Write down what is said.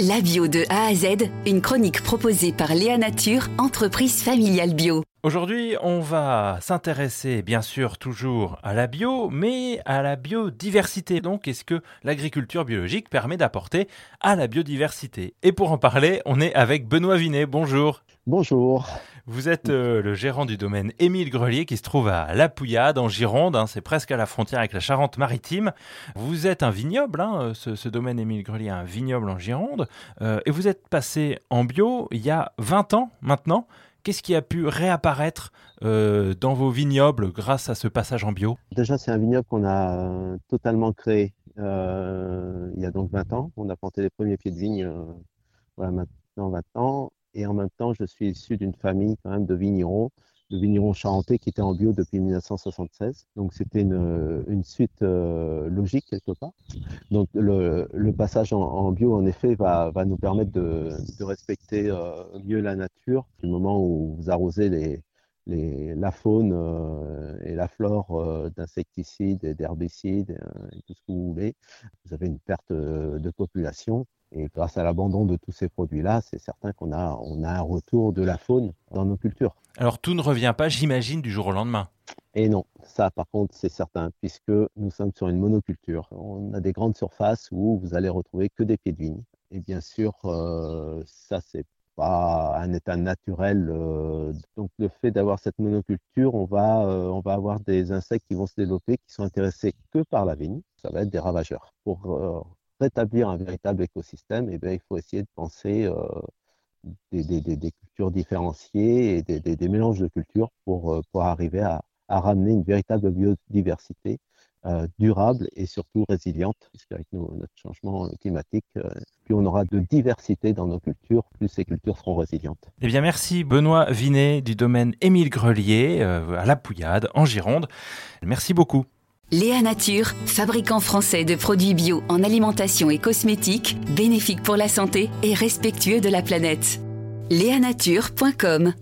La bio de A à Z, une chronique proposée par Léa Nature, entreprise familiale bio. Aujourd'hui, on va s'intéresser bien sûr toujours à la bio, mais à la biodiversité. Donc, est-ce que l'agriculture biologique permet d'apporter à la biodiversité? Et pour en parler, on est avec Benoît Vinet. Bonjour. Bonjour. Vous êtes euh, le gérant du domaine Émile Grelier qui se trouve à La Pouillade en Gironde, hein, c'est presque à la frontière avec la Charente-Maritime. Vous êtes un vignoble, hein, ce, domaine Émile Grelier, un vignoble en Gironde, euh, et vous êtes passé en bio il y a 20 ans maintenant. Qu'est-ce qui a pu réapparaître euh, dans vos vignobles grâce à ce passage en bio? Déjà, c'est un vignoble qu'on a totalement créé il y a donc 20 ans. On a planté les premiers pieds de vigne voilà, maintenant 20 ans et en même temps, je suis issu d'une famille quand même de vignerons, de vignerons charentais qui étaient en bio depuis 1976. Donc c'était une, suite euh, logique quelque part. Donc le, passage en, bio, en effet, va, nous permettre de, de respecter euh, mieux la nature. Du moment où vous arrosez les, les, la faune euh, et la flore d'insecticides et d'herbicides et tout ce que vous voulez, vous avez une perte de population et grâce à l'abandon de tous ces produits-là, c'est certain qu'on a, on a un retour de la faune dans nos cultures. Alors tout ne revient pas, j'imagine, du jour au lendemain. Et non, ça par contre c'est certain, puisque nous sommes sur une monoculture. On a des grandes surfaces où vous allez retrouver que des pieds de vigne. Et bien sûr, euh, ça c'est pas un état naturel. Euh, donc le fait d'avoir cette monoculture, on va, euh, on va avoir des insectes qui vont se développer qui sont intéressés que par la vigne. Ça va être des ravageurs. Pour rétablir un véritable écosystème, eh bien, il faut essayer de penser euh, des, cultures différenciées et des, mélanges de cultures pour, euh, pour arriver à, ramener une véritable biodiversité euh, durable et surtout résiliente, puisqu'avec notre changement climatique, plus on aura de diversité dans nos cultures, plus ces cultures seront résilientes. Eh bien, merci Benoît Vinet du domaine Émile Grelier à La Pouillade, en Gironde. Merci beaucoup. Léa Nature, fabricant français de produits bio en alimentation et cosmétiques, bénéfiques pour la santé et respectueux de la planète. Léanature.com